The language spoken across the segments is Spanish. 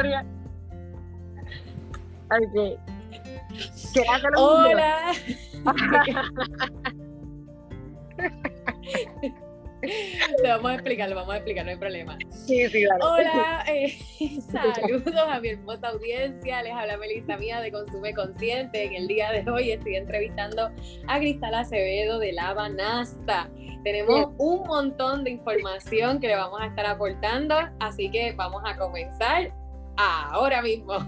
historia. Ok. Hola. Lo vamos a explicar, lo vamos a explicar, no hay problema. Sí, sí, Hola, eh, saludos a mi hermosa audiencia. Les habla Melissa Mía de Consume Consciente. En el día de hoy estoy entrevistando a Cristal Acevedo de La Banasta. Tenemos un montón de información que le vamos a estar aportando, así que vamos a comenzar ahora mismo.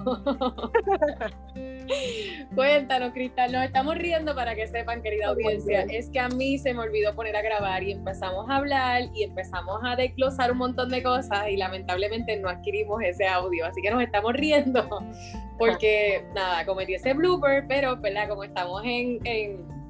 Cuéntanos, Cristal, nos estamos riendo para que sepan, querida audiencia, es que a mí se me olvidó poner a grabar y empezamos a hablar y empezamos a desglosar un montón de cosas y lamentablemente no adquirimos ese audio, así que nos estamos riendo porque, nada, cometí ese blooper, pero, ¿verdad? Como estamos en en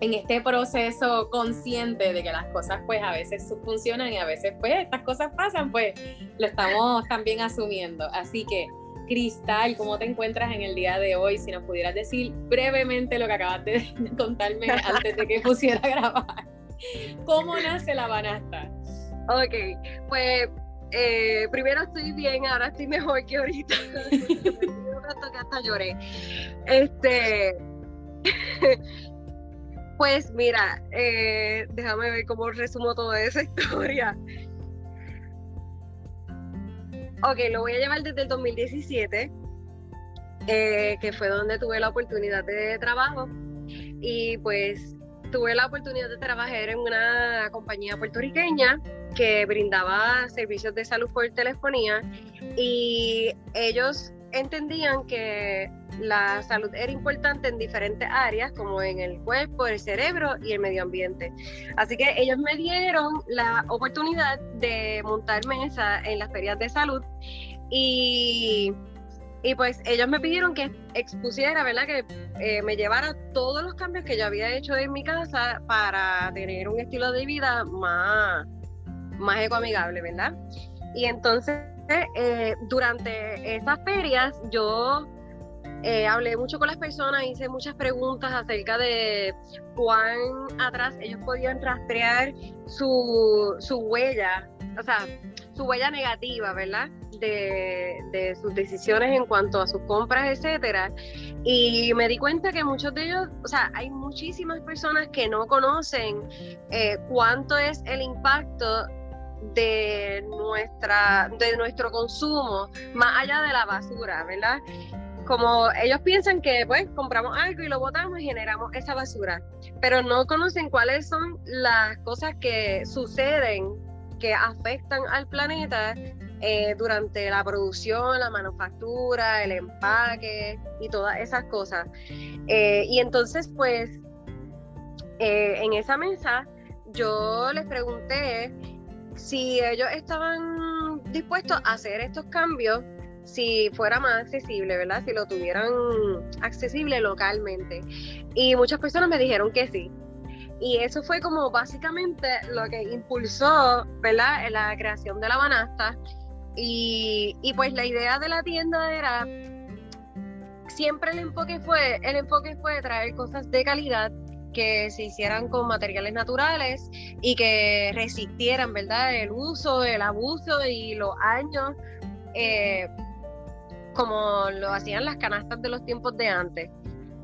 este proceso consciente de que las cosas pues a veces funcionan y a veces pues estas cosas pasan, pues lo estamos también asumiendo. Así que, Cristal, ¿cómo te encuentras en el día de hoy? Si nos pudieras decir brevemente lo que acabas de contarme antes de que pusiera a grabar. ¿Cómo nace la banasta? Ok, pues eh, primero estoy bien, ahora estoy mejor que ahorita. que hasta lloré. Este Pues mira, eh, déjame ver cómo resumo toda esa historia. Ok, lo voy a llevar desde el 2017, eh, que fue donde tuve la oportunidad de trabajo. Y pues tuve la oportunidad de trabajar en una compañía puertorriqueña que brindaba servicios de salud por telefonía y ellos entendían que la salud era importante en diferentes áreas, como en el cuerpo, el cerebro y el medio ambiente. Así que ellos me dieron la oportunidad de montarme en, en las ferias de salud y, y, pues ellos me pidieron que expusiera, ¿verdad? Que eh, me llevara todos los cambios que yo había hecho en mi casa para tener un estilo de vida más, más ecoamigable, ¿verdad? Y entonces eh, durante esas ferias yo eh, hablé mucho con las personas, hice muchas preguntas acerca de cuán atrás ellos podían rastrear su, su huella, o sea, su huella negativa, ¿verdad? De, de, sus decisiones en cuanto a sus compras, etcétera. Y me di cuenta que muchos de ellos, o sea, hay muchísimas personas que no conocen eh, cuánto es el impacto de nuestra de nuestro consumo más allá de la basura, ¿verdad? Como ellos piensan que pues compramos algo y lo botamos y generamos esa basura, pero no conocen cuáles son las cosas que suceden que afectan al planeta eh, durante la producción, la manufactura, el empaque y todas esas cosas. Eh, y entonces pues eh, en esa mesa yo les pregunté si ellos estaban dispuestos a hacer estos cambios, si fuera más accesible, ¿verdad? Si lo tuvieran accesible localmente. Y muchas personas me dijeron que sí. Y eso fue como básicamente lo que impulsó, ¿verdad? La creación de la banasta. Y, y pues la idea de la tienda era, siempre el enfoque fue, el enfoque fue traer cosas de calidad que se hicieran con materiales naturales y que resistieran, ¿verdad? El uso, el abuso y los años, eh, como lo hacían las canastas de los tiempos de antes.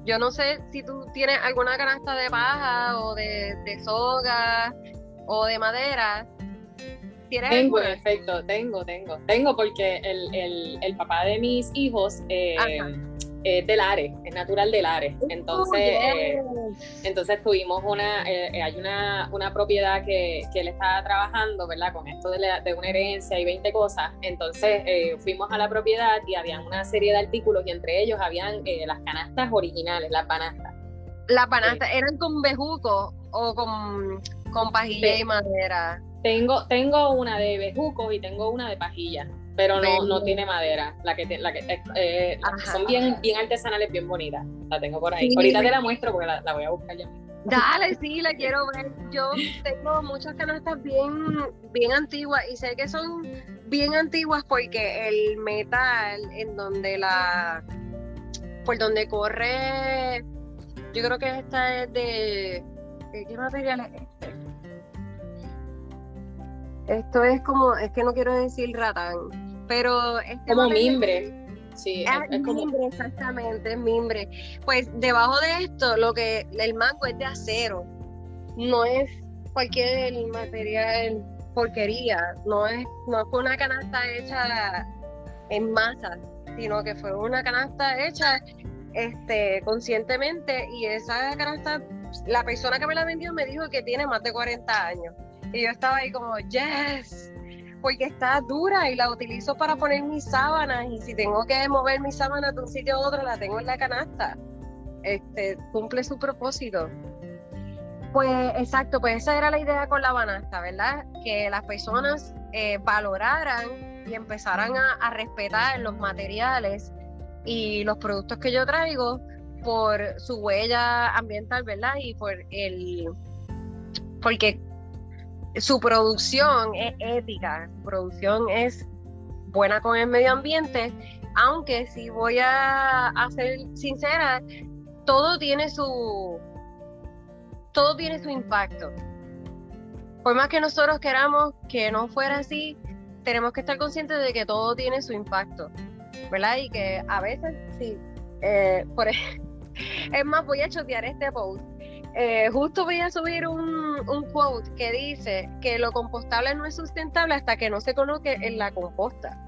Yo no sé si tú tienes alguna canasta de paja o de, soga o de madera. tengo, en efecto, tengo, tengo. Tengo porque el, papá de mis hijos eh, es del Ares, es natural del Ares. Entonces, eh, entonces tuvimos una, eh, eh, hay una, una propiedad que, que, él estaba trabajando, ¿verdad? Con esto de, de una herencia y 20 cosas. Entonces fuimos a la propiedad y había una serie de artículos y entre ellos habían las canastas originales, las banastas. Las banastas, ¿eran con bejuco o con, con pajilla y madera? Tengo, tengo una de bejucos y tengo una de pajilla pero no, no tiene madera. La que, la que eh, eh, son bien, bien artesanales, bien bonitas. La tengo por ahí. Ahorita te la muestro porque la, voy a buscar ya. Dale, sí, la quiero ver. Yo tengo muchas canastas bien, bien antiguas y sé que son bien antiguas porque el metal en donde la, por donde corre, yo creo que esta es de, ¿qué material es este? Esto es como, es que no quiero decir ratán, pero... Este como mimbre. Sí, es, como... mimbre, exactamente, mimbre. Pues debajo de esto, lo que el mango es de acero, no es cualquier material porquería, no es, no fue una canasta hecha en masa, sino que fue una canasta hecha este, conscientemente y esa canasta, la persona que me la vendió me dijo que tiene más de 40 años. Y yo estaba ahí como, yes, porque está dura y la utilizo para poner mis sábanas y si tengo que mover mis sábanas de un sitio a otro, la tengo en la canasta. Este, cumple su propósito. Pues exacto, pues esa era la idea con la banasta, ¿verdad? Que las personas eh, valoraran y empezaran a, respetar los materiales y los productos que yo traigo por su huella ambiental, ¿verdad? Y por el porque su producción es ética, su producción es buena con el medio ambiente, aunque si voy a, ser sincera, todo tiene su todo tiene su impacto. Por más que nosotros queramos que no fuera así, tenemos que estar conscientes de que todo tiene su impacto, ¿verdad? Y que a veces, sí, eh, por es más, voy a chotear este post. Eh, justo voy a subir un, un, quote que dice que lo compostable no es sustentable hasta que no se coloque en la composta.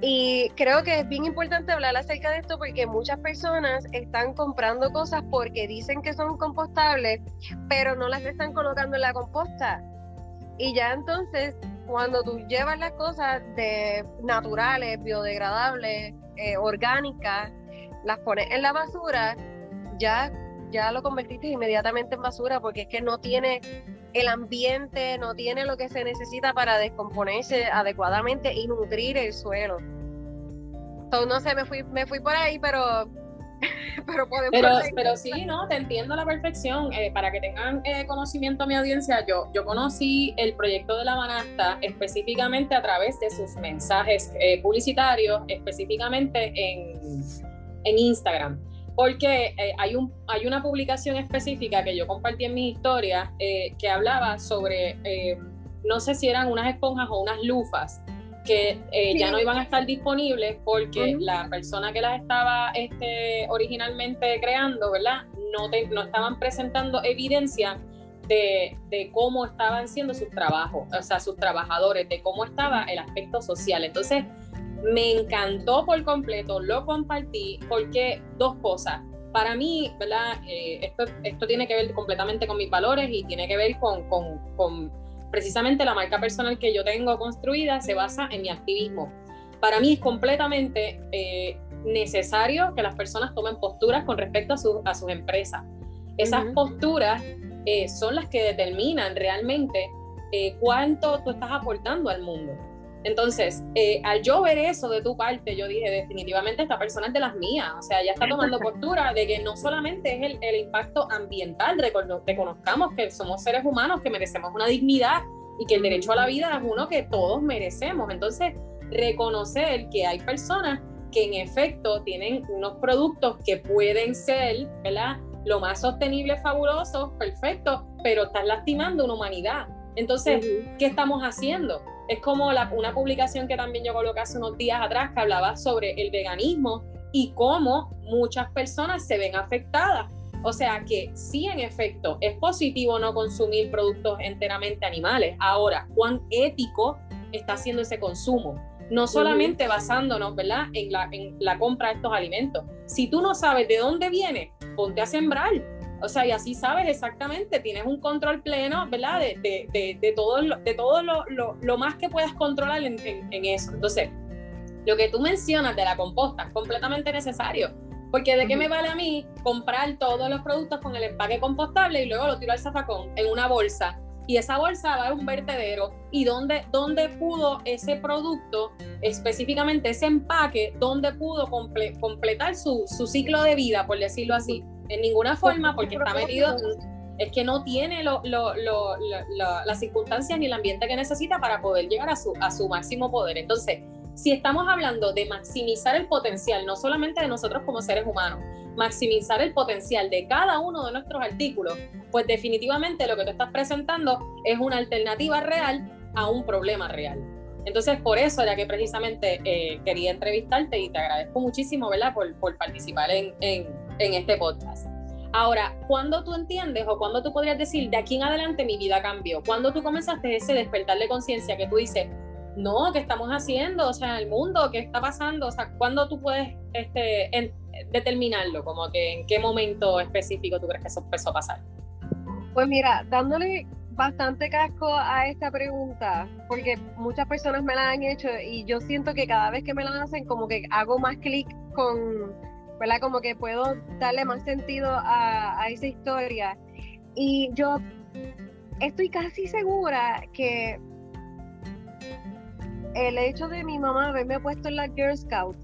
Y creo que es bien importante hablar acerca de esto porque muchas personas están comprando cosas porque dicen que son compostables, pero no las están colocando en la composta. Y ya entonces cuando tú llevas las cosas de naturales, biodegradables, eh, orgánicas, las pones en la basura, ya, ya lo convertiste inmediatamente en basura porque es que no tiene el ambiente, no tiene lo que se necesita para descomponerse adecuadamente y nutrir el suelo. Entonces, no sé, me fui, me fui por ahí, pero pero Pero, pero sí, no, te entiendo a la perfección. Eh, para que tengan eh, conocimiento mi audiencia, yo, yo conocí el proyecto de la Banasta específicamente a través de sus mensajes eh, publicitarios, específicamente en, en Instagram. Porque hay, un, hay una publicación específica que yo compartí en mi historia que hablaba sobre, no sé si eran unas esponjas o unas lufas, que eh, ya no iban a estar disponibles porque la persona que las estaba este, originalmente creando, ¿verdad? No, no estaban presentando evidencia de, de, cómo estaban siendo sus trabajos, o sea, sus trabajadores, de cómo estaba el aspecto social. Entonces, me encantó por completo, lo compartí porque dos cosas. Para mí, ¿verdad? Eh, esto, esto tiene que ver completamente con mis valores y tiene que ver con, con, con precisamente la marca personal que yo tengo construida se basa en mi activismo. Para mí es completamente eh, necesario que las personas tomen posturas con respecto a, a sus empresas. Esas posturas eh, son las que determinan realmente eh, cuánto tú estás aportando al mundo. Entonces, eh, al yo ver eso de tu parte, yo dije, definitivamente esta persona es de las mías, o sea, ya está tomando postura de que no solamente es el, impacto ambiental, reconozcamos que somos seres humanos, que merecemos una dignidad y que el derecho a la vida es uno que todos merecemos. Entonces, reconocer que hay personas que en efecto tienen unos productos que pueden ser, ¿verdad? Lo más sostenible, fabuloso, perfecto, pero están lastimando una humanidad. Entonces, ¿qué estamos haciendo? Es como una publicación que también yo coloqué hace unos días atrás que hablaba sobre el veganismo y cómo muchas personas se ven afectadas. O sea que sí, en efecto, es positivo no consumir productos enteramente animales. Ahora, ¿cuán ético está siendo ese consumo? No solamente basándonos, ¿verdad?, en la, en la compra de estos alimentos. Si tú no sabes de dónde viene, ponte a sembrar o sea, y así sabes exactamente, tienes un control pleno, ¿verdad? De, de, de, todo, lo, de todo lo, lo, más que puedas controlar en, en, eso. Entonces, lo que tú mencionas de la composta es completamente necesario. Porque de qué me vale a mí comprar todos los productos con el empaque compostable y luego lo tiro al zafacón en una bolsa y esa bolsa va a un vertedero y dónde, dónde pudo ese producto, específicamente ese empaque, dónde pudo completar su, su, ciclo de vida, por decirlo así. En ninguna forma, porque está metido, es que no tiene lo, lo, lo, las circunstancias ni el ambiente que necesita para poder llegar a su, a su máximo poder. Entonces, si estamos hablando de maximizar el potencial, no solamente de nosotros como seres humanos, maximizar el potencial de cada uno de nuestros artículos, pues definitivamente lo que tú estás presentando es una alternativa real a un problema real. Entonces, por eso era que precisamente eh, quería entrevistarte y te agradezco muchísimo, ¿verdad?, por, por participar en, en, en, este podcast. Ahora, ¿cuándo tú entiendes o cuándo tú podrías decir, de aquí en adelante mi vida cambió? ¿Cuándo tú comenzaste ese despertar de conciencia que tú dices, no, ¿qué estamos haciendo? O sea, el mundo, ¿qué está pasando? O sea, ¿cuándo tú puedes este, determinarlo? Como que en qué momento específico tú crees que eso empezó a pasar. Pues mira, dándole bastante casco a esta pregunta, porque muchas personas me la han hecho y yo siento que cada vez que me la hacen, como que hago más clic con, ¿verdad? Como que puedo darle más sentido a, a esa historia. Y yo estoy casi segura que el hecho de mi mamá haberme puesto en la Girl Scout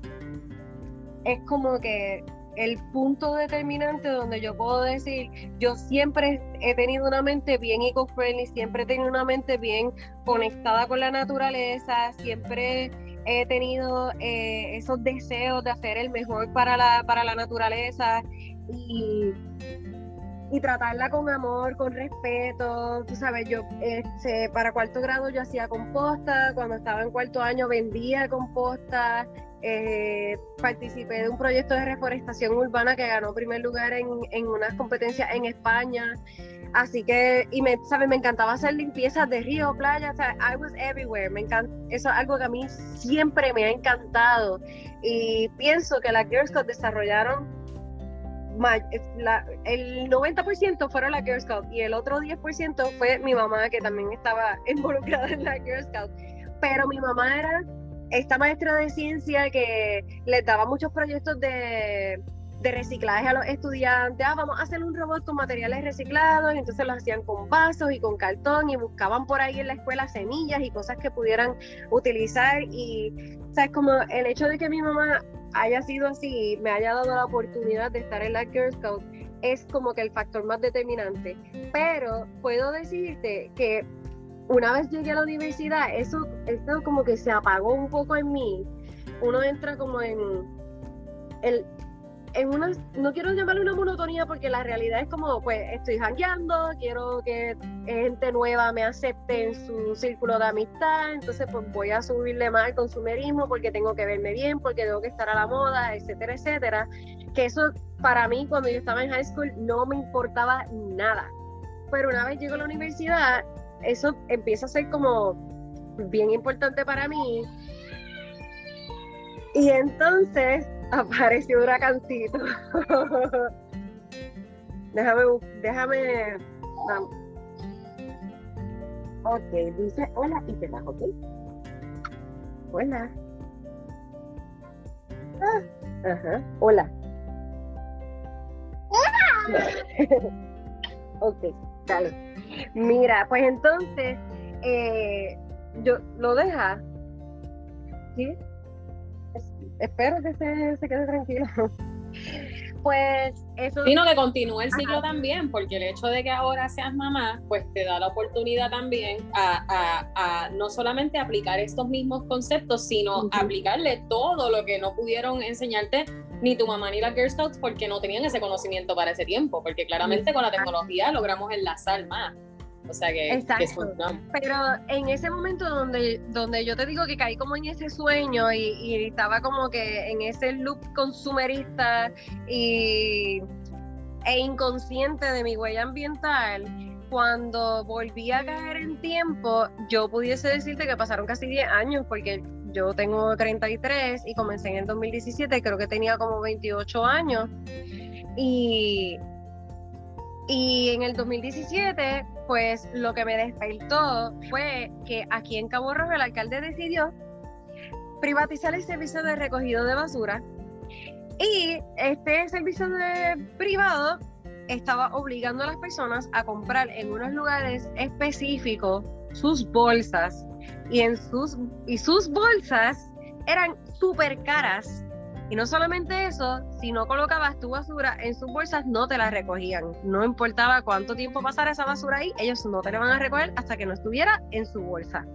es como que el punto determinante donde yo puedo decir, yo siempre he tenido una mente bien eco-friendly, siempre he tenido una mente bien conectada con la naturaleza, siempre he tenido eh, esos deseos de hacer el mejor para la, para la naturaleza y, y tratarla con amor, con respeto. Tú sabes, yo este, para cuarto grado yo hacía composta, cuando estaba en cuarto año vendía composta, eh, participé de un proyecto de reforestación urbana que ganó primer lugar en, en unas competencias en España. Así que, y me, ¿sabes? me encantaba hacer limpiezas de río, playa, I was everywhere. Me encanta, eso es algo que a mí siempre me ha encantado. Y pienso que las Girl Scouts desarrollaron, el 90% fueron las Girl Scouts y el otro 10% fue mi mamá, que también estaba involucrada en la Girl Scouts. Pero mi mamá era esta maestra de ciencia que les daba muchos proyectos de, reciclaje a los estudiantes, ah, vamos a hacer un robot con materiales reciclados, entonces lo hacían con vasos y con cartón y buscaban por ahí en la escuela semillas y cosas que pudieran utilizar y, ¿sabes? Como el hecho de que mi mamá haya sido así, me haya dado la oportunidad de estar en la Girl Scout, es como que el factor más determinante. Pero puedo decirte que una vez llegué a la universidad, eso, eso como que se apagó un poco en mí. Uno entra como en el en una, no quiero llamarle una monotonía porque la realidad es como, pues estoy jangueando, quiero que gente nueva me acepte en su círculo de amistad, entonces pues voy a subirle más al consumerismo porque tengo que verme bien, porque tengo que estar a la moda, etcétera, etcétera. Que eso para mí cuando yo estaba en high school no me importaba nada. Pero una vez llego a la universidad, eso empieza a ser como bien importante para mí. Y entonces apareció un huracancito. déjame, déjame. Ok, dice hola y te vas, ¿ok? Hola. Ah, ajá, hola. ok, dale. Mira, pues entonces, eh, yo lo deja. ¿Sí? espero que se, se quede tranquilo. pues eso. Sino que continúe el ciclo también, porque el hecho de que ahora seas mamá, pues te da la oportunidad también a, no solamente aplicar estos mismos conceptos, sino aplicarle todo lo que no pudieron enseñarte ni tu mamá ni la Girl Scouts porque no tenían ese conocimiento para ese tiempo, porque claramente con la tecnología logramos enlazar más. O sea que, Exacto. Pero en ese momento donde, donde yo te digo que caí como en ese sueño y, estaba como que en ese loop consumerista y, e inconsciente de mi huella ambiental, cuando volví a caer en tiempo, yo pudiese decirte que pasaron casi 10 años, porque yo tengo 33 y comencé en el 2017, creo que tenía como 28 años. Y, y en el 2017 pues lo que me despertó fue que aquí en Cabo Rojo el alcalde decidió privatizar el servicio de recogido de basura y este servicio de privado estaba obligando a las personas a comprar en unos lugares específicos sus bolsas y en sus y sus bolsas eran súper caras y no solamente eso, si no colocabas tu basura en sus bolsas, no te la recogían. No importaba cuánto tiempo pasara esa basura ahí, ellos no te la van a recoger hasta que no estuviera en su bolsa.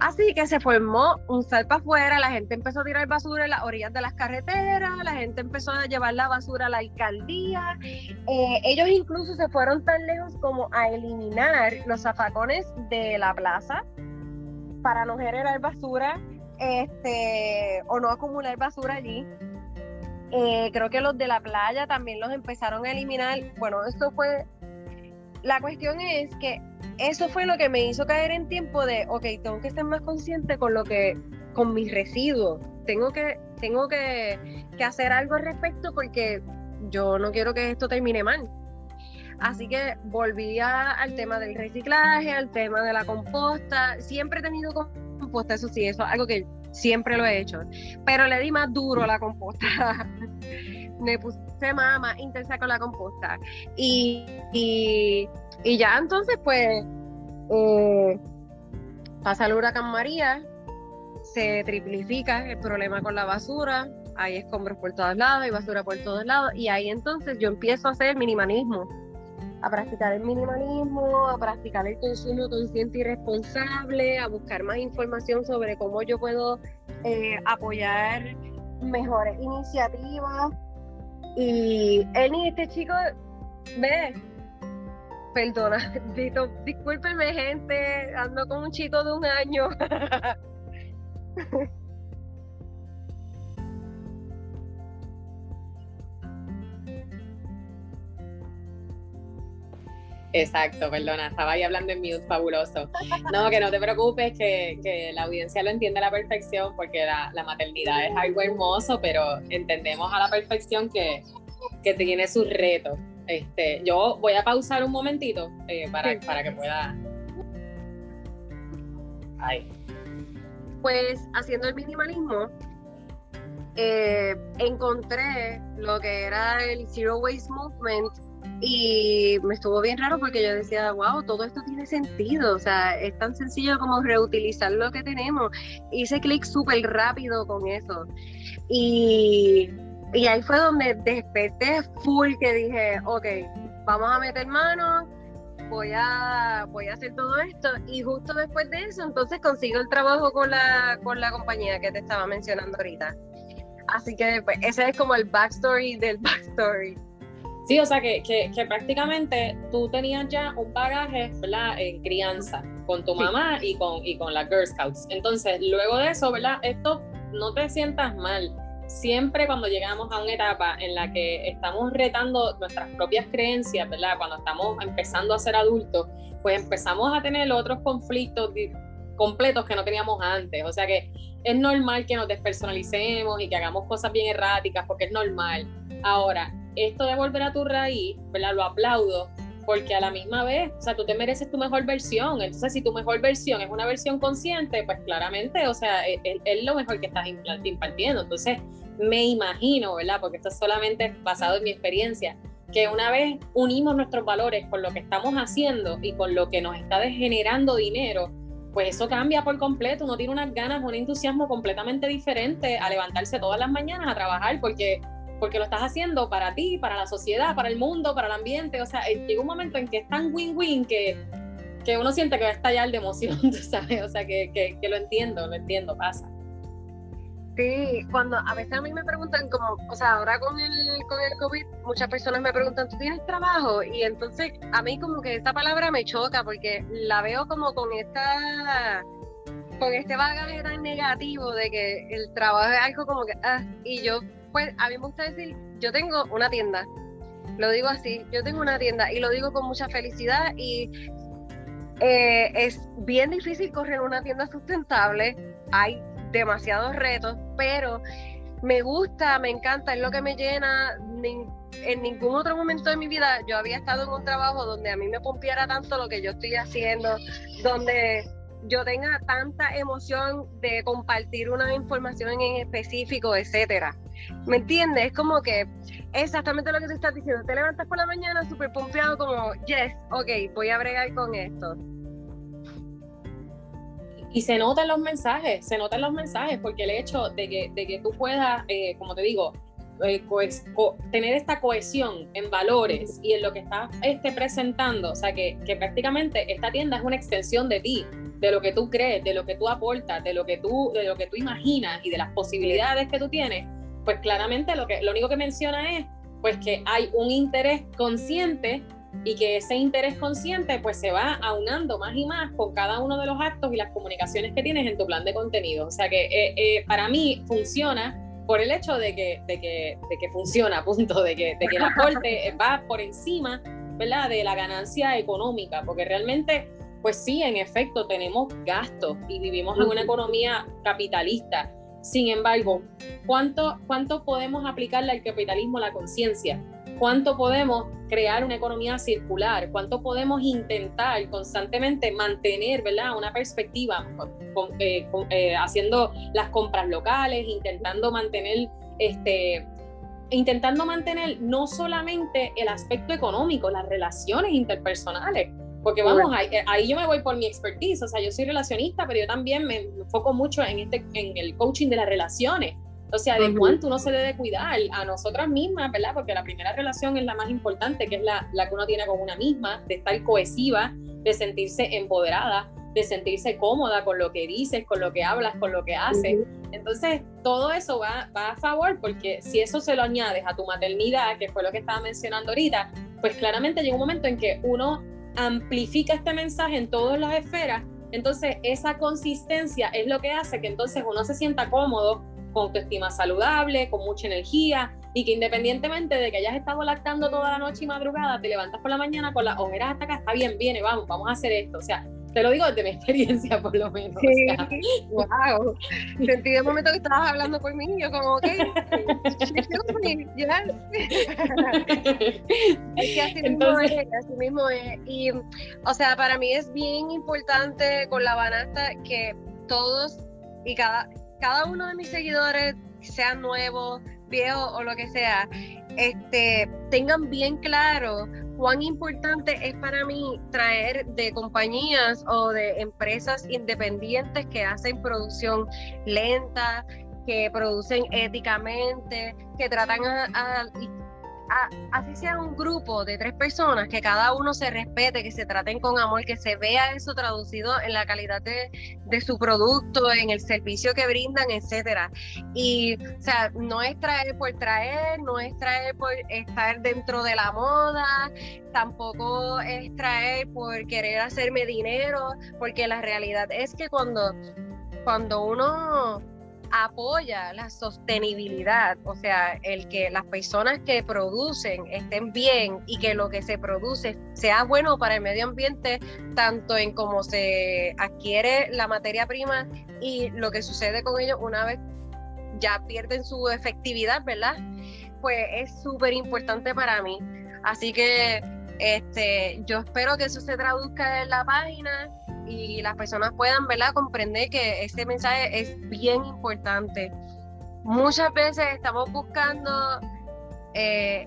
Así que se formó un salpa afuera, la gente empezó a tirar basura en las orillas de las carreteras, la gente empezó a llevar la basura a la alcaldía. Eh, ellos incluso se fueron tan lejos como a eliminar los zafacones de la plaza para no generar basura este, o no acumular basura allí. Eh, creo que los de la playa también los empezaron a eliminar. Bueno, esto fue. La cuestión es que eso fue lo que me hizo caer en tiempo de, ok, tengo que estar más consciente con lo que, con mis residuos. Tengo que, tengo que, que hacer algo al respecto porque yo no quiero que esto termine mal. Así que volví al tema del reciclaje, al tema de la composta. Siempre he tenido composta, eso sí, eso es algo que siempre lo he hecho. Pero le di más duro a la composta. Me puse más, más intensa con la composta. Y, y, ya entonces, pues, eh, pasa el huracán María, se triplifica el problema con la basura, hay escombros por todos lados, hay basura por todos lados, y ahí entonces yo empiezo a hacer minimalismo a practicar el minimalismo, a practicar el consumo consciente y responsable, a buscar más información sobre cómo yo puedo eh, apoyar mejores iniciativas. Y él y este chico, ve, perdona, discúlpenme gente, ando con un chico de un año. Exacto, perdona, estaba ahí hablando en mute, fabuloso. No, que no te preocupes, que, la audiencia lo entiende a la perfección, porque la, maternidad es algo hermoso, pero entendemos a la perfección que, que tiene sus retos. Este, yo voy a pausar un momentito eh, para, para que pueda. Ahí. Pues haciendo el minimalismo, eh, encontré lo que era el Zero Waste Movement y me estuvo bien raro porque yo decía, wow, todo esto tiene sentido, o sea, es tan sencillo como reutilizar lo que tenemos. Hice clic súper rápido con eso. Y, y ahí fue donde desperté full que dije, ok, vamos a meter manos, voy a, voy a hacer todo esto. Y justo después de eso, entonces consigo el trabajo con la, con la compañía que te estaba mencionando ahorita. Así que pues, ese es como el backstory del backstory. Sí, o sea que, que, prácticamente tú tenías ya un bagaje, ¿verdad? En crianza con tu mamá y con, y con las Girl Scouts. Entonces, luego de eso, ¿verdad? Esto no te sientas mal. Siempre cuando llegamos a una etapa en la que estamos retando nuestras propias creencias, ¿verdad? Cuando estamos empezando a ser adultos, pues empezamos a tener otros conflictos completos que no teníamos antes. O sea que es normal que nos despersonalicemos y que hagamos cosas bien erráticas porque es normal. Ahora, esto de volver a tu raíz, ¿verdad? Lo aplaudo, porque a la misma vez, o sea, tú te mereces tu mejor versión. Entonces, si tu mejor versión es una versión consciente, pues claramente, o sea, es, es lo mejor que estás impartiendo. Entonces, me imagino, ¿verdad? Porque esto es solamente basado en mi experiencia, que una vez unimos nuestros valores con lo que estamos haciendo y con lo que nos está generando dinero, pues eso cambia por completo. Uno tiene unas ganas, un entusiasmo completamente diferente a levantarse todas las mañanas a trabajar, porque porque lo estás haciendo para ti, para la sociedad, para el mundo, para el ambiente. O sea, eh, llega un momento en que es tan win-win que, que uno siente que va a estallar de emoción, ¿sabes? O sea, que, que, lo entiendo, lo entiendo, pasa. Sí, cuando a veces a mí me preguntan como, o sea, ahora con el, con el COVID, muchas personas me preguntan, ¿tú tienes trabajo? Y entonces a mí como que esta palabra me choca porque la veo como con esta con este bagaje tan negativo de que el trabajo es algo como que, ah, y yo pues a mí me gusta decir, yo tengo una tienda, lo digo así, yo tengo una tienda y lo digo con mucha felicidad y eh, es bien difícil correr una tienda sustentable, hay demasiados retos, pero me gusta, me encanta, es lo que me llena. En ningún otro momento de mi vida yo había estado en un trabajo donde a mí me pompiara tanto lo que yo estoy haciendo, donde yo tenga tanta emoción de compartir una información en específico, etcétera. ¿Me entiendes? Es como que exactamente lo que tú estás diciendo. Te levantas por la mañana súper pompeado como, yes, ok, voy a bregar con esto. Y se notan los mensajes, se notan los mensajes, porque el hecho de que, de que tú puedas, eh, como te digo, eh, tener esta cohesión en valores y en lo que estás este, presentando, o sea, que, que, prácticamente esta tienda es una extensión de ti, de lo que tú crees, de lo que tú aportas, de lo que tú, de lo que tú imaginas y de las posibilidades que tú tienes, pues claramente lo, que, lo único que menciona es pues que hay un interés consciente y que ese interés consciente pues se va aunando más y más con cada uno de los actos y las comunicaciones que tienes en tu plan de contenido. O sea que eh, eh, para mí funciona por el hecho de que, de que, de que funciona, punto, de que, de que el aporte va por encima ¿verdad? de la ganancia económica, porque realmente, pues sí, en efecto, tenemos gastos y vivimos en una economía capitalista. Sin embargo, ¿cuánto, cuánto podemos aplicarle al capitalismo la conciencia? Cuánto podemos crear una economía circular, cuánto podemos intentar constantemente mantener ¿verdad? una perspectiva, eh, eh, haciendo las compras locales, intentando mantener este, intentando mantener no solamente el aspecto económico, las relaciones interpersonales, porque vamos, ahí, ahí, yo me voy por mi expertise, o sea, yo soy relacionista, pero yo también me enfoco mucho en, este, en el coaching de las relaciones. O sea, de cuánto uno se debe cuidar a nosotras mismas, ¿verdad? Porque la primera relación es la más importante, que es la, la que uno tiene con una misma, de estar cohesiva, de sentirse empoderada, de sentirse cómoda con lo que dices, con lo que hablas, con lo que haces. Entonces, todo eso va, va, a favor porque si eso se lo añades a tu maternidad, que fue lo que estaba mencionando ahorita, pues claramente llega un momento en que uno amplifica este mensaje en todas las esferas. Entonces, esa consistencia es lo que hace que entonces uno se sienta cómodo con autoestima saludable, con mucha energía y que independientemente de que hayas estado lactando toda la noche y madrugada, te levantas por la mañana con las ojeras hasta acá, está bien, viene, vamos, vamos a hacer esto. O sea, te lo digo desde mi experiencia por lo menos. Sí, wow. Sentí de momento que estabas hablando por mí, yo como, ok, es que así mismo es, así mismo es. Y, o sea, para mí es bien importante con la banasta que todos y cada, cada uno de mis seguidores, sean nuevos, viejos o lo que sea, este, tengan bien claro cuán importante es para mí traer de compañías o de empresas independientes que hacen producción lenta, que producen éticamente, que tratan a, así sea un grupo de tres personas, que cada uno se respete, que se traten con amor, que se vea eso traducido en la calidad de, su producto, en el servicio que brindan, etcétera. Y, o sea, no es traer por traer, no es traer por estar dentro de la moda, tampoco es traer por querer hacerme dinero, porque la realidad es que cuando, cuando uno apoya la sostenibilidad, o sea, el que las personas que producen estén bien y que lo que se produce sea bueno para el medio ambiente, tanto en cómo se adquiere la materia prima y lo que sucede con ellos una vez ya pierden su efectividad, ¿verdad? Pues es súper importante para mí. Así que este, yo espero que eso se traduzca en la página y las personas puedan ¿verdad? comprender que este mensaje es bien importante. Muchas veces estamos buscando eh,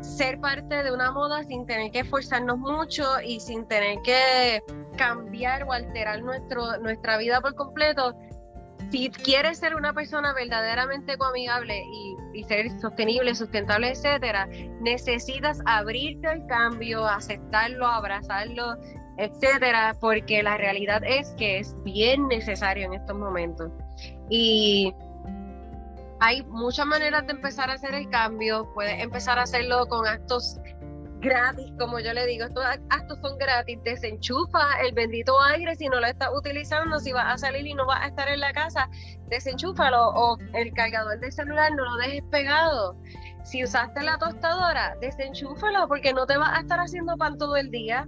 ser parte de una moda sin tener que esforzarnos mucho y sin tener que cambiar o alterar nuestro, nuestra vida por completo. Si quieres ser una persona verdaderamente coamigable y, y ser sostenible, sustentable, etcétera, necesitas abrirte al cambio, aceptarlo, abrazarlo, etcétera, porque la realidad es que es bien necesario en estos momentos. Y hay muchas maneras de empezar a hacer el cambio. Puedes empezar a hacerlo con actos gratis, como yo le digo, estos actos son gratis, desenchufa el bendito aire si no lo estás utilizando, si vas a salir y no vas a estar en la casa, desenchúfalo o el cargador del celular no lo dejes pegado. Si usaste la tostadora, desenchúfalo porque no te vas a estar haciendo pan todo el día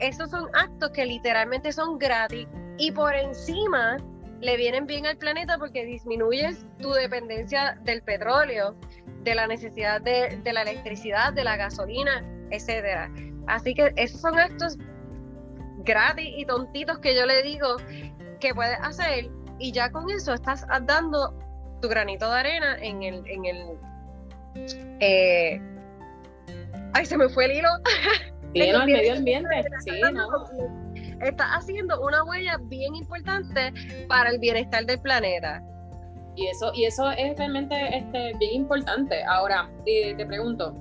esos son actos que literalmente son gratis y por encima le vienen bien al planeta porque disminuyes tu dependencia del petróleo, de la necesidad de, la electricidad, de la gasolina, etcétera. Así que esos son actos gratis y tontitos que yo le digo que puedes hacer y ya con eso estás dando tu granito de arena en el, en el eh, ay se me fue el hilo Sí, el medio ambiente, sí, Está haciendo una huella bien importante para el bienestar del planeta. Y eso, y eso es realmente este, bien importante. Ahora, te pregunto,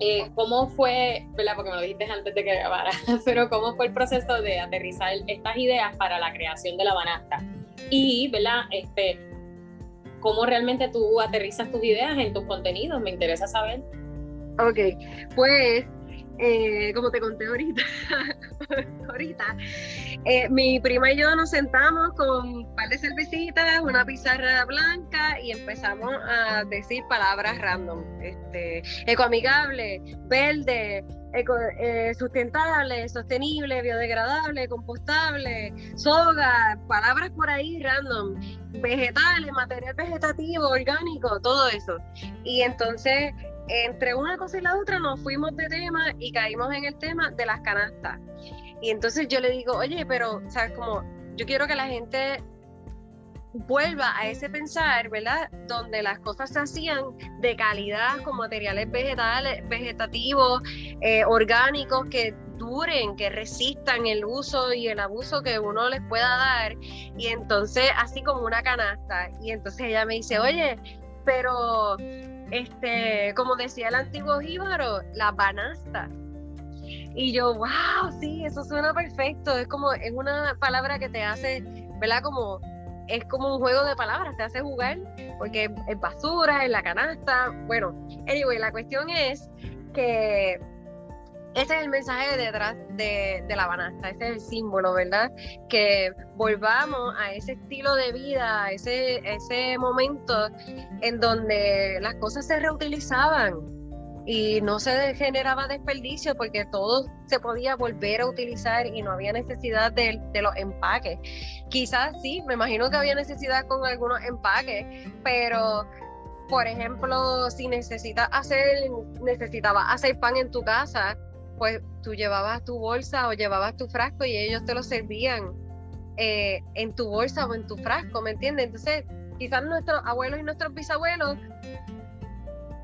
eh, ¿cómo fue, ¿verdad? Porque me lo dijiste antes de que grabara, pero ¿cómo fue el proceso de aterrizar estas ideas para la creación de la banasta? Y, ¿verdad? Este, ¿Cómo realmente tú aterrizas tus ideas en tus contenidos? Me interesa saber. Ok, pues eh, como te conté ahorita, ahorita eh, mi prima y yo nos sentamos con un par de cervecitas, una pizarra blanca y empezamos a decir palabras random, este, ecoamigable, verde, eh, sustentable, sostenible, biodegradable, compostable, soga, palabras por ahí random, vegetales, material vegetativo, orgánico, todo eso. Y entonces, entre una cosa y la otra, nos fuimos de tema y caímos en el tema de las canastas. Y entonces yo le digo, oye, pero, ¿sabes? Como yo quiero que la gente vuelva a ese pensar, ¿verdad? Donde las cosas se hacían de calidad con materiales vegetales, vegetativos, eh, orgánicos, que duren, que resistan el uso y el abuso que uno les pueda dar. Y entonces, así como una canasta. Y entonces ella me dice, oye, pero, este, como decía el antiguo jíbaro, la banasta. Y yo, wow, sí, eso suena perfecto. Es como, es una palabra que te hace, ¿verdad? Como es como un juego de palabras, te hace jugar, porque es basura, en la canasta. Bueno, anyway, la cuestión es que ese es el mensaje detrás de, de, la banasta, ese es el símbolo, ¿verdad? Que volvamos a ese estilo de vida, a ese, ese momento en donde las cosas se reutilizaban, y no se generaba desperdicio porque todo se podía volver a utilizar y no había necesidad de, los empaques. Quizás sí, me imagino que había necesidad con algunos empaques, pero por ejemplo, si necesitas hacer, necesitabas hacer pan en tu casa, pues tú llevabas tu bolsa o llevabas tu frasco y ellos te lo servían eh, en tu bolsa o en tu frasco, ¿me entiendes? Entonces, quizás nuestros abuelos y nuestros bisabuelos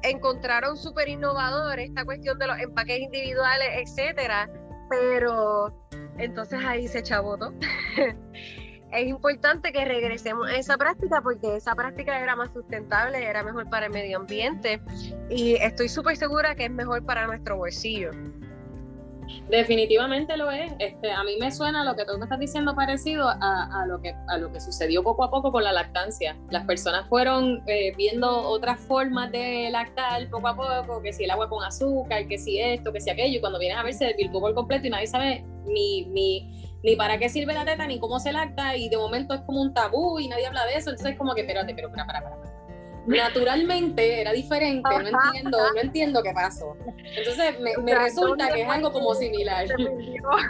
encontraron súper innovador esta cuestión de los empaques individuales, etcétera, pero entonces ahí se chabotó. es importante que regresemos a esa práctica porque esa práctica era más sustentable, era mejor para el medio ambiente y estoy súper segura que es mejor para nuestro bolsillo. Definitivamente lo es. Este, a mí me suena lo que tú me estás diciendo parecido a, lo que, a lo que sucedió poco a poco con la lactancia. Las personas fueron eh, viendo otras formas de lactar poco a poco, que si el agua con azúcar, que si esto, que si aquello, y cuando vienen a ver se desvirtuó por completo y nadie sabe ni, ni, ni para qué sirve la teta, ni cómo se lacta, y de momento es como un tabú y nadie habla de eso, entonces es como que espérate, pero para, para, para naturalmente era diferente, no entiendo, no entiendo qué pasó. Entonces me, resulta que es algo como similar.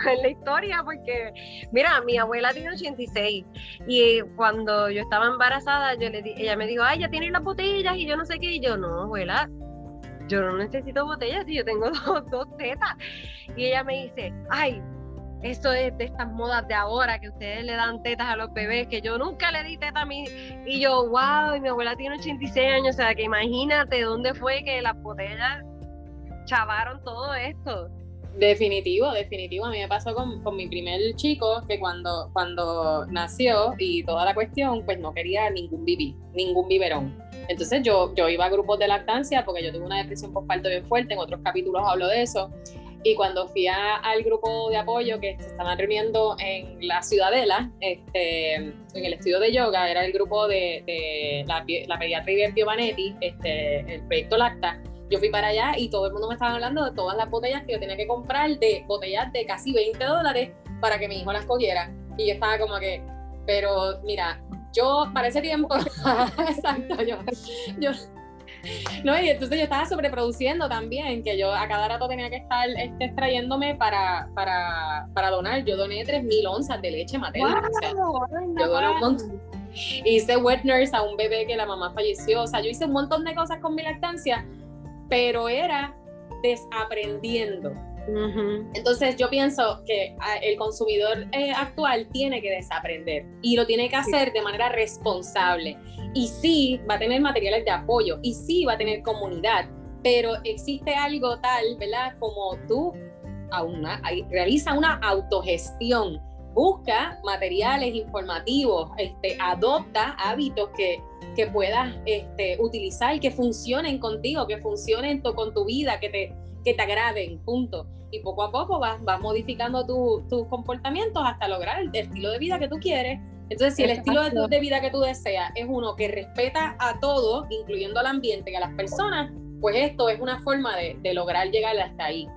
En la historia, porque mira, mi abuela tiene 86 y cuando yo estaba embarazada, yo le di, ella me dijo, ay, ya tienen las botellas y yo no sé qué, y yo no, abuela, yo no necesito botellas y yo tengo dos, dos tetas. Y ella me dice, ay, eso es de estas modas de ahora, que ustedes le dan tetas a los bebés, que yo nunca le di teta a mí. Y yo, wow, y mi abuela tiene 86 años, o sea, que imagínate dónde fue que las botellas chavaron todo esto. Definitivo, definitivo. A mí me pasó con, con, mi primer chico que cuando, cuando nació y toda la cuestión, pues no quería ningún bibí, ningún biberón. Entonces yo, yo iba a grupos de lactancia porque yo tuve una depresión postparto bien fuerte, en otros capítulos hablo de eso. Y cuando fui al grupo de apoyo que se estaban reuniendo en la Ciudadela, este, en el estudio de yoga, era el grupo de, la, pediatra Iber Piovanetti, este, el proyecto Lacta, yo fui para allá y todo el mundo me estaba hablando de todas las botellas que yo tenía que comprar, de botellas de casi 20 dólares para que mi hijo las cogiera. Y yo estaba como que, pero mira, yo para ese tiempo, exacto, yo no, y entonces yo estaba sobreproduciendo también, que yo a cada rato tenía que estar este, extrayéndome para, para, para donar. Yo doné 3.000 onzas de leche materna. yo doné un montón. Hice wet nurse a un bebé que la mamá falleció. O sea, yo hice un montón de cosas con mi lactancia, pero era desaprendiendo. Entonces yo pienso que ah, el consumidor eh, actual tiene que desaprender y lo tiene que hacer de manera responsable. Y sí, va a tener materiales de apoyo y sí va a tener comunidad, pero existe algo tal, ¿verdad? Como tú una, realiza una autogestión, busca materiales informativos, este, adopta hábitos que, que puedas este, utilizar, que funcionen contigo, que funcionen con tu vida, que te, que te agraden, punto. Y poco a poco vas, vas modificando tus comportamientos hasta lograr el estilo de vida que tú quieres entonces, si el estilo de, vida que tú deseas es uno que respeta a todo, incluyendo al ambiente y a las personas, pues esto es una forma de, lograr llegar hasta ahí.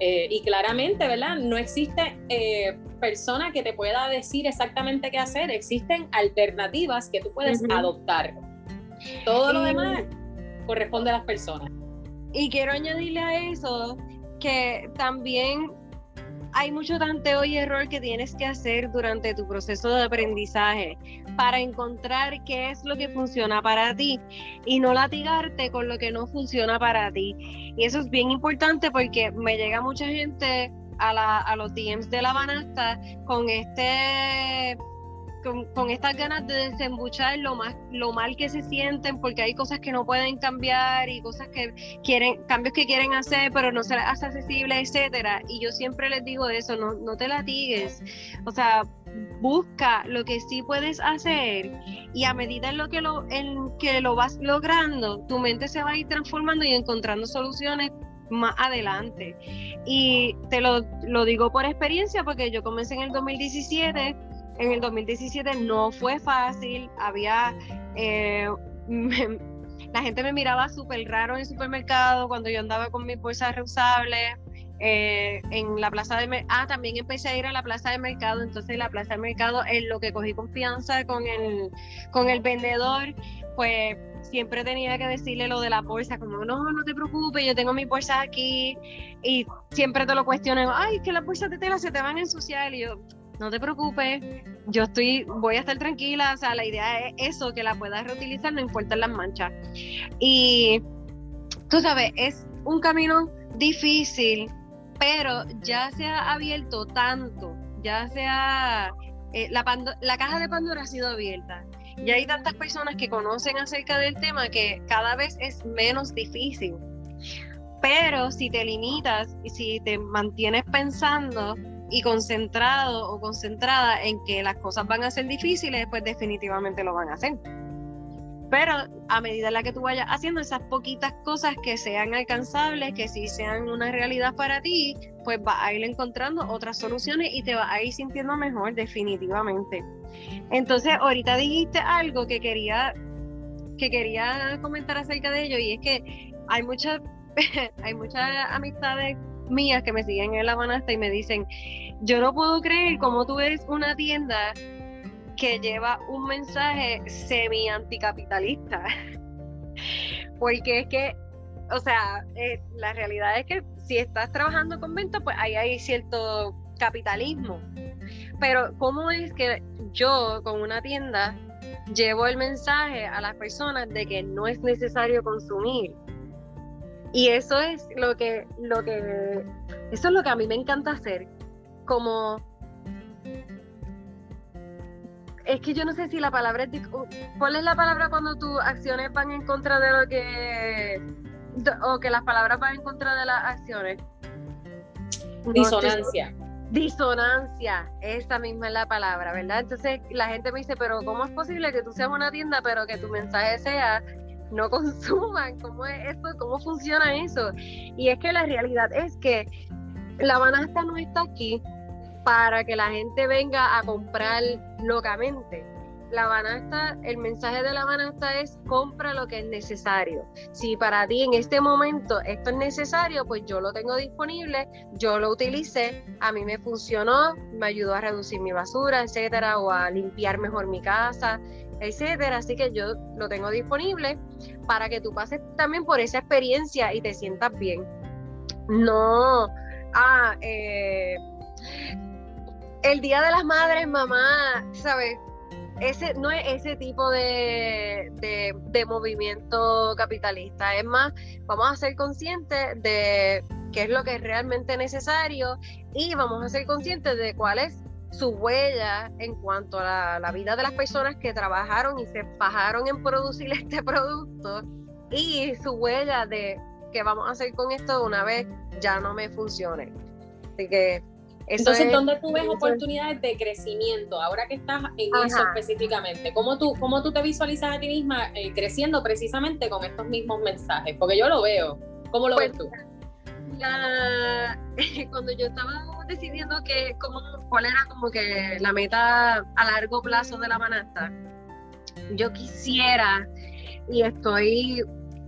Eh, y claramente, ¿verdad? No existe eh, persona que te pueda decir exactamente qué hacer, existen alternativas que tú puedes adoptar. Todo lo demás corresponde a las personas. Y quiero añadirle a eso que también hay mucho tanteo y error que tienes que hacer durante tu proceso de aprendizaje para encontrar qué es lo que funciona para ti y no latigarte con lo que no funciona para ti. Y eso es bien importante porque me llega mucha gente a, la, a los DMs de la banasta con este con, estas ganas de desembuchar lo más lo mal que se sienten porque hay cosas que no pueden cambiar y cosas que quieren cambios que quieren hacer pero no se les hace accesible etcétera y yo siempre les digo eso no, no te latigues o sea busca lo que sí puedes hacer y a medida en lo que lo en que lo vas logrando tu mente se va a ir transformando y encontrando soluciones más adelante. Y te lo, lo, digo por experiencia porque yo comencé en el 2017 en el 2017 no fue fácil, había... Eh, la gente me miraba súper raro en el supermercado cuando yo andaba con mis bolsas reusables. Eh, en la plaza de ah también empecé a ir a la plaza de mercado entonces la plaza de mercado en lo que cogí confianza con el con el vendedor pues siempre tenía que decirle lo de la bolsa como no no te preocupes yo tengo mis bolsas aquí y siempre te lo cuestionan ay que las bolsas de tela se te van a ensuciar y yo no te preocupes, yo estoy, voy a estar tranquila, o sea, la idea es eso, que la puedas reutilizar, no importa las manchas. Y tú sabes, es un camino difícil, pero ya se ha abierto tanto, ya se ha, eh, la, la caja de Pandora ha sido abierta. Y hay tantas personas que conocen acerca del tema que cada vez es menos difícil. Pero si te limitas y si te mantienes pensando y concentrado o concentrada en que las cosas van a ser difíciles, pues definitivamente lo van a hacer. Pero a medida en la que tú vayas haciendo esas poquitas cosas que sean alcanzables, que sí sean una realidad para ti, pues vas a ir encontrando otras soluciones y te vas a ir sintiendo mejor definitivamente. Entonces, ahorita dijiste algo que quería que quería comentar acerca de ello y es que hay muchas hay muchas amistades mías que me siguen en la banasta y me dicen, yo no puedo creer cómo tú eres una tienda que lleva un mensaje semi anticapitalista. Porque es que, o sea, eh, la realidad es que si estás trabajando con venta, pues ahí hay cierto capitalismo. Pero ¿cómo es que yo con una tienda llevo el mensaje a las personas de que no es necesario consumir? Y eso es lo que, lo que, eso es lo que a mí me encanta hacer. Como es que yo no sé si la palabra es ¿cuál es la palabra cuando tus acciones van en contra de lo que o que las palabras van en contra de las acciones? Disonancia. disonancia, esa misma es la palabra, ¿verdad? Entonces la gente me dice, pero ¿cómo es posible que tú seas una tienda, pero que tu mensaje sea no consuman, ¿cómo es esto? ¿Cómo funciona eso? Y es que la realidad es que la banasta no está aquí para que la gente venga a comprar locamente. La banasta, el mensaje de la banasta es compra lo que es necesario. Si para ti en este momento esto es necesario, pues yo lo tengo disponible, yo lo utilicé, a mí me funcionó, me ayudó a reducir mi basura, etcétera, o a limpiar mejor mi casa, etcétera. Así que yo lo tengo disponible para que tú pases también por esa experiencia y te sientas bien. No, ah, eh, el Día de las Madres, mamá, ¿sabes? Ese no es ese tipo de, de, movimiento capitalista. Es más, vamos a ser conscientes de qué es lo que es realmente necesario y vamos a ser conscientes de cuál es su huella en cuanto a la, vida de las personas que trabajaron y se bajaron en producir este producto y su huella de qué vamos a hacer con esto una vez ya no me funcione. Así que entonces, ¿dónde tú ves oportunidades de crecimiento? Ahora que estás en eso específicamente, ¿cómo tú, ¿cómo tú te visualizas a ti misma eh, creciendo precisamente con estos mismos mensajes? Porque yo lo veo. ¿Cómo lo pues, ves tú? cuando yo estaba decidiendo que, cómo, cuál era como que la meta a largo plazo de la manata, yo quisiera y estoy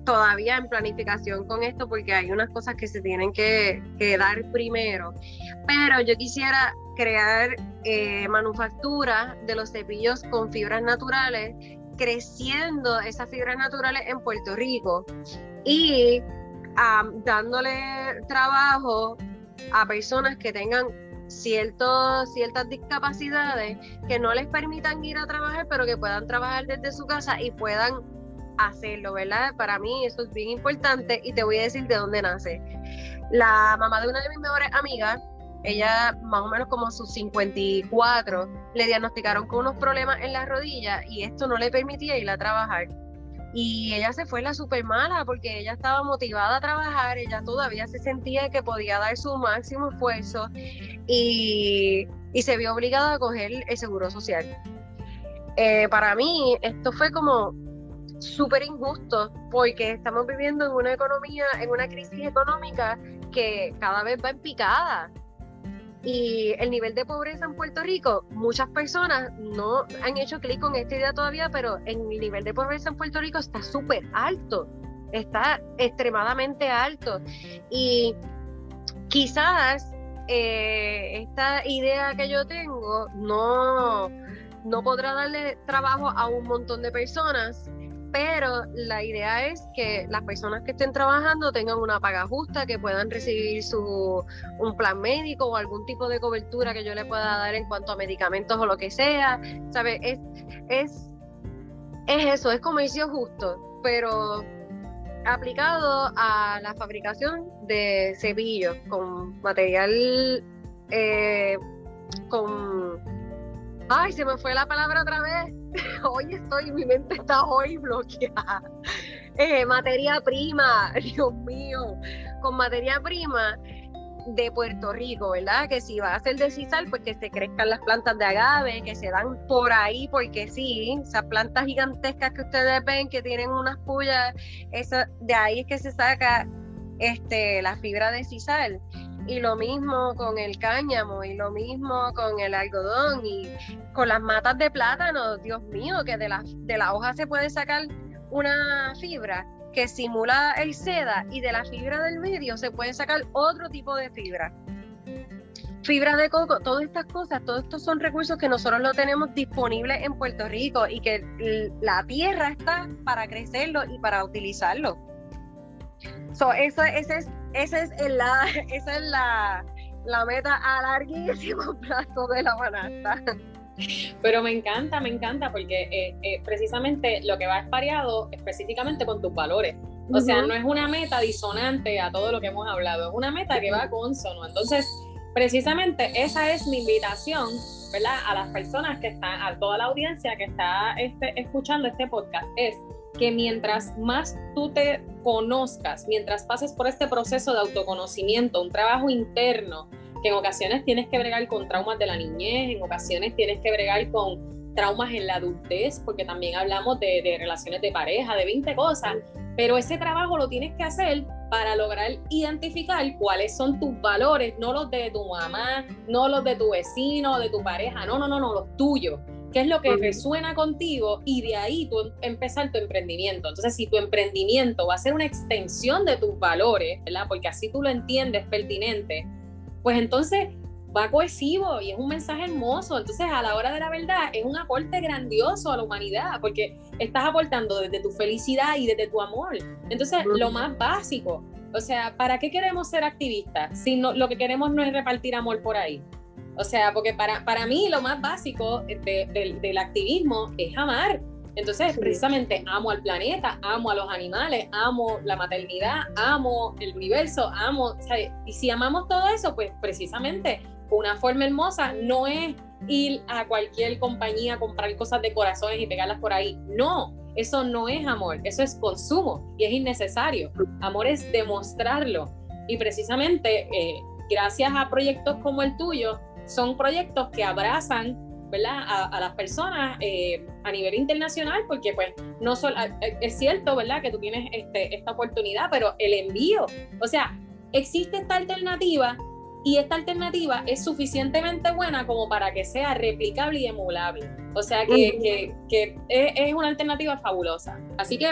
todavía en planificación con esto porque hay unas cosas que se tienen que, dar primero. Pero yo quisiera crear eh, manufacturas de los cepillos con fibras naturales, creciendo esas fibras naturales en Puerto Rico y dándole trabajo a personas que tengan ciertos, ciertas discapacidades que no les permitan ir a trabajar, pero que puedan trabajar desde su casa y puedan hacerlo, ¿verdad? Para mí eso es bien importante y te voy a decir de dónde nace. La mamá de una de mis mejores amigas, ella más o menos como sus 54, le diagnosticaron con unos problemas en la rodilla y esto no le permitía ir a trabajar. Y ella se fue la super mala porque ella estaba motivada a trabajar, ella todavía se sentía que podía dar su máximo esfuerzo y, se vio obligada a coger el seguro social. Eh, para mí esto fue como súper injusto porque estamos viviendo en una economía, en una crisis económica que cada vez va en picada. Y el nivel de pobreza en Puerto Rico, muchas personas no han hecho clic con esta idea todavía, pero el nivel de pobreza en Puerto Rico está súper alto, está extremadamente alto. Y quizás eh, esta idea que yo tengo no, no podrá darle trabajo a un montón de personas, pero la idea es que las personas que estén trabajando tengan una paga justa, que puedan recibir su, un plan médico o algún tipo de cobertura que yo le pueda dar en cuanto a medicamentos o lo que sea, ¿sabes? Es, es, es eso, es comercio justo, pero aplicado a la fabricación de cepillos con material, eh, con... Ay, se me fue la palabra otra vez hoy estoy, mi mente está hoy bloqueada. Eh, materia prima, Dios mío, con materia prima de Puerto Rico, ¿verdad? Que si va a ser de cisal, pues que se crezcan las plantas de agave, que se dan por ahí, porque sí, esas plantas gigantescas que ustedes ven que tienen unas pullas, esa, de ahí es que se saca este, la fibra de cisal y lo mismo con el cáñamo y lo mismo con el algodón y con las matas de plátano, Dios mío, que de la, de la hoja se puede sacar una fibra que simula el seda y de la fibra del medio se puede sacar otro tipo de fibra. Fibra de coco, todas estas cosas, todos estos son recursos que nosotros lo tenemos disponibles en Puerto Rico y que la tierra está para crecerlo y para utilizarlo. So, eso, es esa es la, esa es la, meta a larguísimo plazo de la manata. Pero me encanta, me encanta, porque eh, eh, precisamente lo que va es pareado específicamente con tus valores. O sea, no es una meta disonante a todo lo que hemos hablado, es una meta que va consono. Entonces, precisamente esa es mi invitación, ¿verdad? A las personas que están, a toda la audiencia que está este, escuchando este podcast, es que mientras más tú te conozcas, mientras pases por este proceso de autoconocimiento, un trabajo interno, que en ocasiones tienes que bregar con traumas de la niñez, en ocasiones tienes que bregar con traumas en la adultez, porque también hablamos de, relaciones de pareja, de 20 cosas, pero ese trabajo lo tienes que hacer para lograr identificar cuáles son tus valores, no los de tu mamá, no los de tu vecino, de tu pareja, no, no, no, no, los tuyos qué es lo que resuena contigo y de ahí tú empezar tu emprendimiento. Entonces, si tu emprendimiento va a ser una extensión de tus valores, ¿verdad? Porque así tú lo entiendes pertinente, pues entonces va cohesivo y es un mensaje hermoso. Entonces, a la hora de la verdad, es un aporte grandioso a la humanidad, porque estás aportando desde tu felicidad y desde tu amor. Entonces, lo más básico, o sea, ¿para qué queremos ser activistas si no, lo que queremos no es repartir amor por ahí? O sea, porque para, para mí lo más básico del activismo es amar. Entonces, precisamente amo al planeta, amo a los animales, amo la maternidad, amo el universo, amo, y si amamos todo eso, pues precisamente una forma hermosa no es ir a cualquier compañía a comprar cosas de corazones y pegarlas por ahí. No, eso no es amor, eso es consumo y es innecesario. Amor es demostrarlo. Y precisamente, eh, gracias a proyectos como el tuyo, son proyectos que abrazan ¿verdad? A, las personas eh, a nivel internacional, porque pues no solo, es cierto, ¿verdad? Que tú tienes este, esta oportunidad, pero el envío, o sea, existe esta alternativa y esta alternativa es suficientemente buena como para que sea replicable y emulable. O sea que, que, es, una alternativa fabulosa. Así que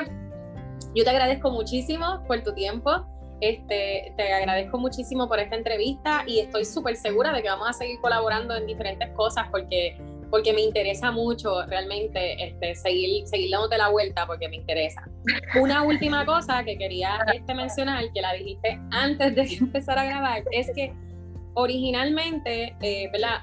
Yo te agradezco muchísimo por tu tiempo. Este, te agradezco muchísimo por esta entrevista y estoy súper segura de que vamos a seguir colaborando en diferentes cosas porque, porque me interesa mucho realmente este, seguir, seguir dándote la vuelta porque me interesa. Una última cosa que quería este, mencionar, que la dijiste antes de empezar a grabar, es que originalmente, eh, ¿verdad?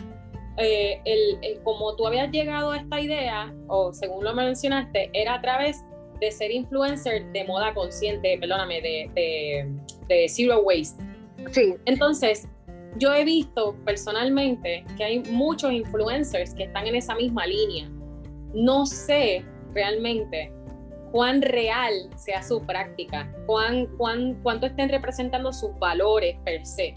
Eh, como tú habías llegado a esta idea, o según lo mencionaste, era a través de ser influencer de moda consciente, perdóname, de, de, zero waste. Sí. Entonces, yo he visto personalmente que hay muchos influencers que están en esa misma línea. No sé realmente cuán real sea su práctica, cuán, cuán, cuánto estén representando sus valores per se.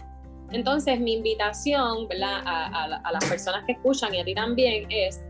Entonces, mi invitación ¿verdad? A, a, las personas que escuchan y a ti también es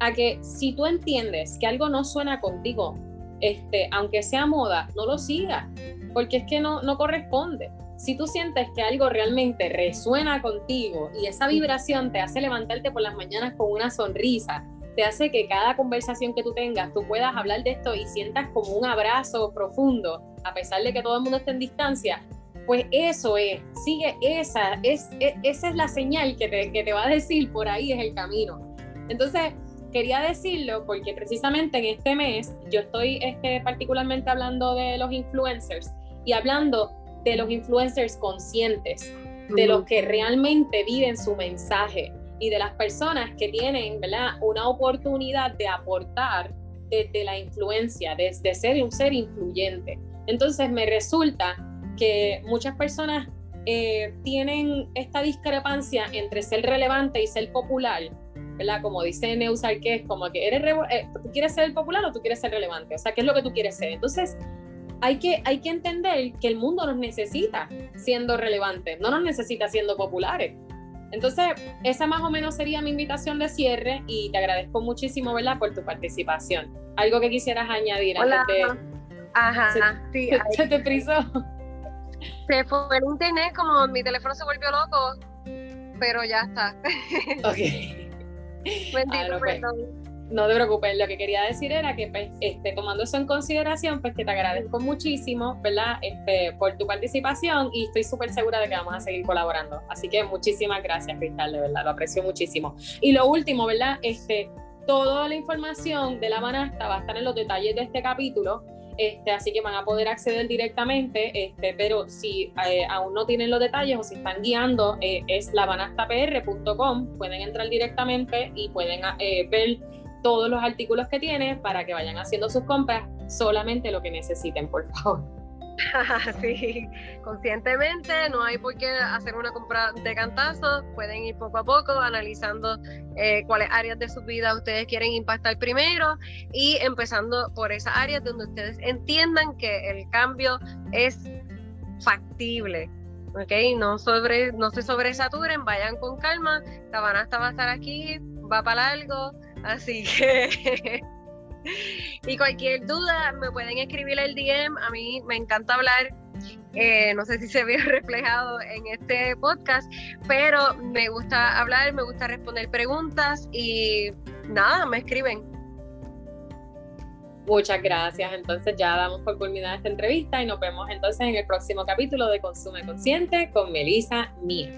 a que si tú entiendes que algo no suena contigo, este, aunque sea moda, no lo sigas, porque es que no, no corresponde. Si tú sientes que algo realmente resuena contigo y esa vibración te hace levantarte por las mañanas con una sonrisa, te hace que cada conversación que tú tengas, tú puedas hablar de esto y sientas como un abrazo profundo, a pesar de que todo el mundo esté en distancia, pues eso es, sigue esa, es, e, esa es la señal que te, que te va a decir por ahí es el camino. Entonces, quería decirlo porque precisamente en este mes yo estoy este, particularmente hablando de los influencers y hablando de los influencers conscientes, de los que realmente viven su mensaje y de las personas que tienen ¿verdad? una oportunidad de aportar desde la influencia, desde ser un ser influyente. Entonces me resulta que muchas personas eh, tienen esta discrepancia entre ser relevante y ser popular ¿verdad? Como dice Neusar, que es como que eres eh, tú quieres ser popular o tú quieres ser relevante, o sea, ¿qué es lo que tú quieres ser? Entonces, hay que, hay que entender que el mundo nos necesita siendo relevantes, no nos necesita siendo populares. Entonces, esa más o menos sería mi invitación de cierre y te agradezco muchísimo, ¿verdad?, por tu participación. ¿Algo que quisieras añadir Hola. Ajá, sí. Se, te frizó. Se fue el internet, como mi teléfono se volvió loco, pero ya está. Ok. Ah, pues, no te preocupes, lo que quería decir era que pues, este, tomando eso en consideración, pues que te agradezco muchísimo, ¿verdad? Este, por tu participación y estoy súper segura de que vamos a seguir colaborando. Así que muchísimas gracias, Cristal, de verdad, lo aprecio muchísimo. Y lo último, ¿verdad? Este, toda la información de la manasta va a estar en los detalles de este capítulo. Este, así que van a poder acceder directamente, este, pero si eh, aún no tienen los detalles o si están guiando, eh, es labanastapr.com, pueden entrar directamente y pueden eh, ver todos los artículos que tiene para que vayan haciendo sus compras, solamente lo que necesiten, por favor. sí, conscientemente, no hay por qué hacer una compra de cantazo, pueden ir poco a poco analizando eh, cuáles áreas de su vida ustedes quieren impactar primero y empezando por esas áreas donde ustedes entiendan que el cambio es factible. ¿ok? No, sobre, no se sobresaturen, vayan con calma, Tabanasta va a estar aquí, va para largo, así que y cualquier duda me pueden escribir el DM. A mí me encanta hablar. Eh, no sé si se ve reflejado en este podcast, pero me gusta hablar, me gusta responder preguntas y nada, me escriben. Muchas gracias. Entonces ya damos por culminada esta entrevista y nos vemos entonces en el próximo capítulo de Consume Consciente con Melissa Mía.